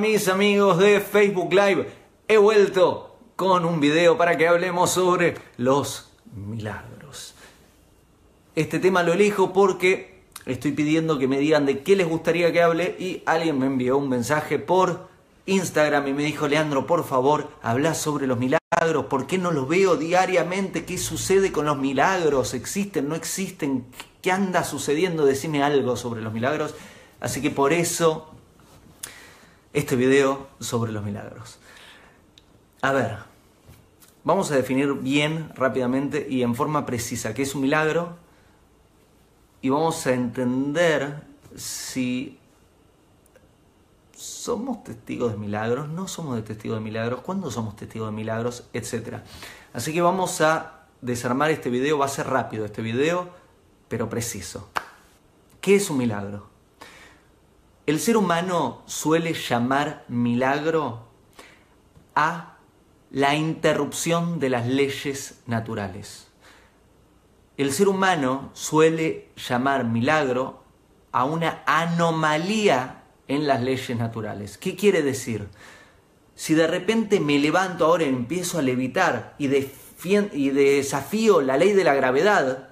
mis amigos de Facebook Live. He vuelto con un video para que hablemos sobre los milagros. Este tema lo elijo porque estoy pidiendo que me digan de qué les gustaría que hable y alguien me envió un mensaje por Instagram y me dijo, Leandro, por favor, habla sobre los milagros, ¿por qué no los veo diariamente? ¿Qué sucede con los milagros? ¿Existen? ¿No existen? ¿Qué anda sucediendo? Decime algo sobre los milagros. Así que por eso este video sobre los milagros. A ver, vamos a definir bien, rápidamente y en forma precisa qué es un milagro y vamos a entender si somos testigos de milagros, no somos testigos de milagros, cuándo somos testigos de milagros, etc. Así que vamos a desarmar este video, va a ser rápido este video, pero preciso. ¿Qué es un milagro? El ser humano suele llamar milagro a la interrupción de las leyes naturales. El ser humano suele llamar milagro a una anomalía en las leyes naturales. ¿Qué quiere decir? Si de repente me levanto ahora y empiezo a levitar y, y desafío la ley de la gravedad,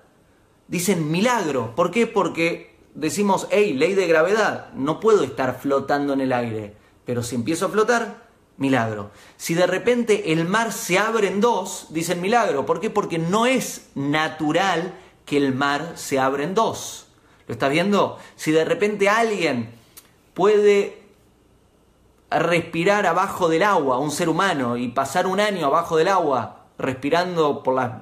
dicen milagro. ¿Por qué? Porque decimos, hey, ley de gravedad, no puedo estar flotando en el aire, pero si empiezo a flotar, milagro. Si de repente el mar se abre en dos, dicen milagro. ¿Por qué? Porque no es natural que el mar se abra en dos. ¿Lo estás viendo? Si de repente alguien puede respirar abajo del agua, un ser humano, y pasar un año abajo del agua respirando por las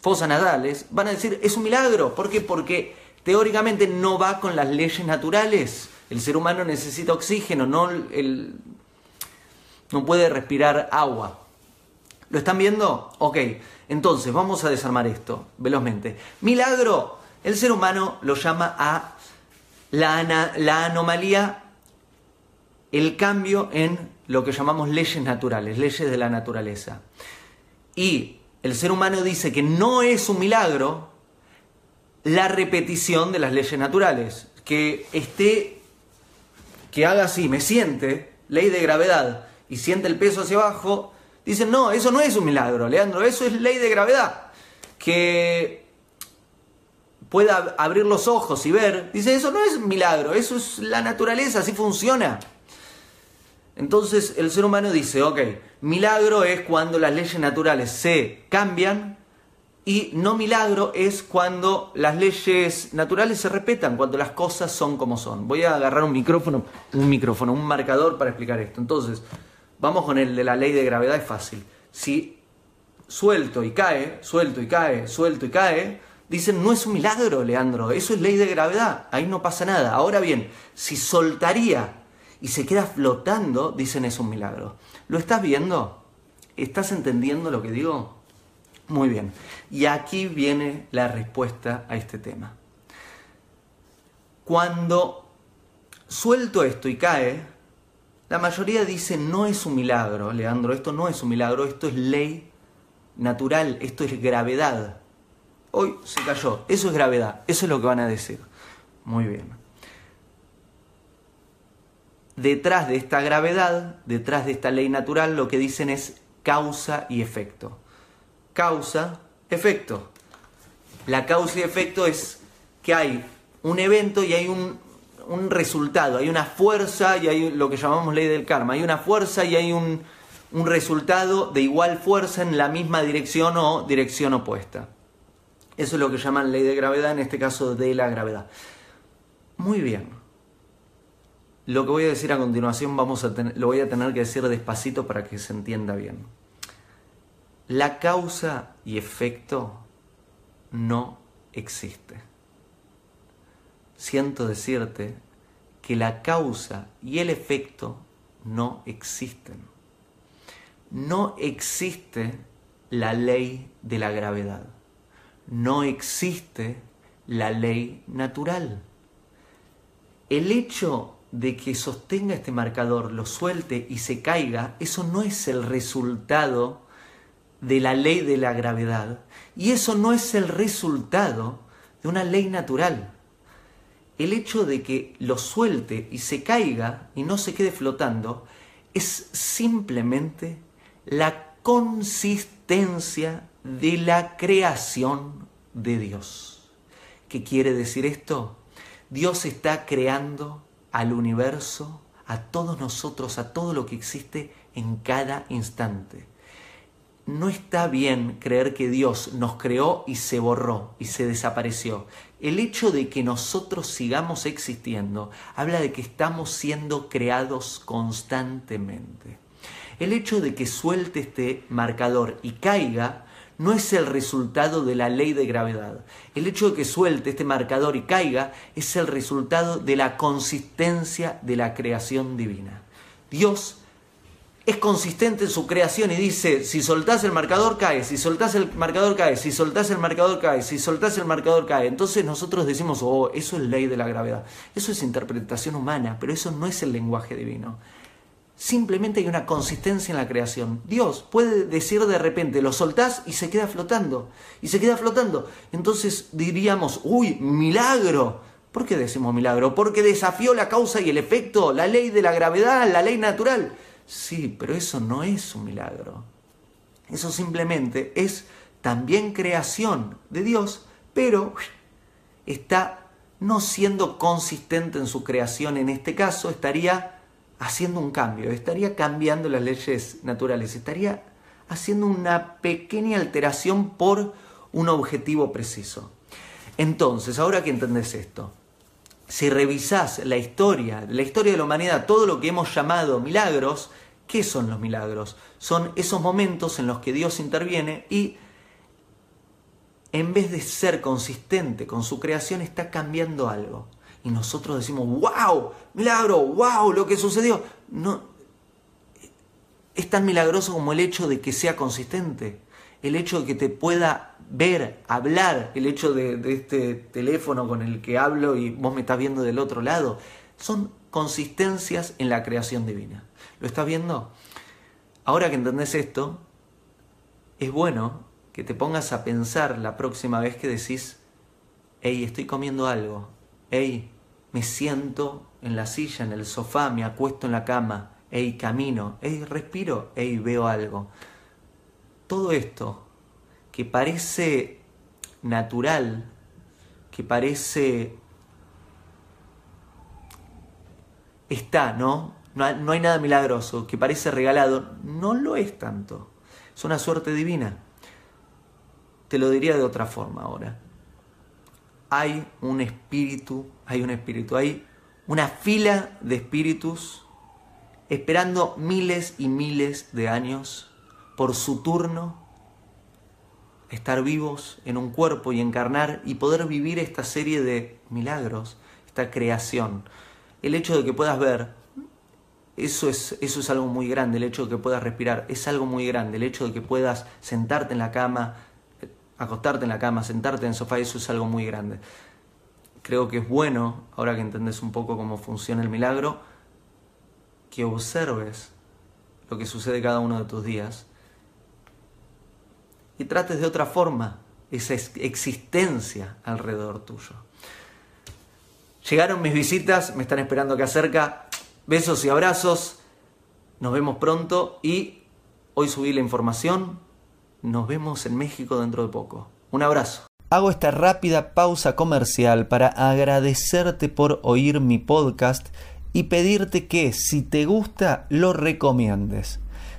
fosas nasales, van a decir, es un milagro. ¿Por qué? Porque teóricamente no va con las leyes naturales. El ser humano necesita oxígeno, no, no puede respirar agua. ¿Lo están viendo? Ok, entonces vamos a desarmar esto velozmente. Milagro, el ser humano lo llama a la, la anomalía, el cambio en lo que llamamos leyes naturales, leyes de la naturaleza. Y el ser humano dice que no es un milagro la repetición de las leyes naturales. Que esté, que haga así, me siente, ley de gravedad, y siente el peso hacia abajo, dicen, no, eso no es un milagro, Leandro, eso es ley de gravedad. Que pueda abrir los ojos y ver, dice, eso no es milagro, eso es la naturaleza, así funciona. Entonces el ser humano dice, ok, milagro es cuando las leyes naturales se cambian y no milagro es cuando las leyes naturales se respetan, cuando las cosas son como son. Voy a agarrar un micrófono, un micrófono, un marcador para explicar esto. Entonces, vamos con el de la ley de gravedad, es fácil. Si suelto y cae, suelto y cae, suelto y cae, dicen, no es un milagro, Leandro, eso es ley de gravedad, ahí no pasa nada. Ahora bien, si soltaría y se queda flotando, dicen es un milagro. ¿Lo estás viendo? ¿Estás entendiendo lo que digo? Muy bien. Y aquí viene la respuesta a este tema. Cuando suelto esto y cae, la mayoría dice no es un milagro, Leandro, esto no es un milagro, esto es ley natural, esto es gravedad. Hoy se cayó, eso es gravedad, eso es lo que van a decir. Muy bien. Detrás de esta gravedad, detrás de esta ley natural, lo que dicen es causa y efecto causa, efecto. La causa y efecto es que hay un evento y hay un, resultado, hay una fuerza y hay lo que llamamos ley del karma, hay una fuerza y hay un, un resultado de igual fuerza en la misma dirección o dirección opuesta. Eso es lo que llaman ley de gravedad, en este caso de la gravedad. Muy bien. Lo que voy a decir a continuación vamos a lo voy a tener que decir despacito para que se entienda bien. La causa y efecto no existe. Siento decirte que la causa y el efecto no existen. No existe la ley de la gravedad. No existe la ley natural. El hecho de que sostenga este marcador, lo suelte y se caiga, eso no es el resultado de la ley de la gravedad y eso no es el resultado de una ley natural. el hecho de que lo suelte y se caiga y no se quede flotando es simplemente la consistencia de la creación de Dios. ¿Qué quiere decir esto? Dios está creando al universo, a todos nosotros, a todo lo que existe en cada instante. No está bien creer que Dios nos creó y se borró y se desapareció. El hecho de que nosotros sigamos existiendo habla de que estamos siendo creados constantemente. El hecho de que suelte este marcador y caiga no es el resultado de la ley de gravedad. El hecho de que suelte este marcador y caiga es el resultado de la consistencia de la creación divina. Dios es consistente en su creación y dice, si soltás el marcador cae, si soltás el marcador cae, si soltás el marcador cae, si soltás el marcador cae. Entonces nosotros decimos, oh, eso es ley de la gravedad. Eso es interpretación humana, pero eso no es el lenguaje divino. Simplemente hay una consistencia en la creación. Dios puede decir de repente, lo soltás y se queda flotando, y se queda flotando. Entonces diríamos, uy, milagro. ¿Por qué decimos milagro? Porque desafió la causa y el efecto, la ley de la gravedad, la ley natural. Sí, pero eso no es un milagro. Eso simplemente es también creación de Dios, pero está no siendo consistente en su creación. En este caso estaría haciendo un cambio, estaría cambiando las leyes naturales, estaría haciendo una pequeña alteración por un objetivo preciso. Entonces, ahora que entendés esto, si revisás la historia, la historia de la humanidad, todo lo que hemos llamado milagros, ¿qué son los milagros? Son esos momentos en los que Dios interviene y en vez de ser consistente con su creación está cambiando algo. Y nosotros decimos, wow, milagro, wow, lo que sucedió. No, es tan milagroso como el hecho de que sea consistente, el hecho de que te pueda ver, hablar, el hecho de, este teléfono con el que hablo y vos me estás viendo del otro lado, son consistencias en la creación divina. ¿Lo estás viendo? Ahora que entendés esto, es bueno que te pongas a pensar la próxima vez que decís, hey, estoy comiendo algo, hey, me siento en la silla, en el sofá, me acuesto en la cama, hey, camino, hey, respiro, hey, veo algo. Todo esto que parece natural, que parece... está, ¿no? No hay, nada milagroso, que parece regalado, no lo es tanto. Es una suerte divina. Te lo diría de otra forma ahora. Hay un espíritu, hay un espíritu, hay una fila de espíritus esperando miles y miles de años por su turno estar vivos en un cuerpo y encarnar y poder vivir esta serie de milagros, esta creación. El hecho de que puedas ver, eso es, eso es algo muy grande, el hecho de que puedas respirar, es algo muy grande, el hecho de que puedas sentarte en la cama, acostarte en la cama, sentarte en el sofá, eso es algo muy grande. Creo que es bueno, ahora que entendés un poco cómo funciona el milagro, que observes lo que sucede cada uno de tus días y trates de otra forma esa existencia alrededor tuyo. Llegaron mis visitas, me están esperando acá cerca. Besos y abrazos. Nos vemos pronto y hoy subí la información. Nos vemos en México dentro de poco. Un abrazo. Hago esta rápida pausa comercial para agradecerte por oír mi podcast y pedirte que si te gusta lo recomiendes.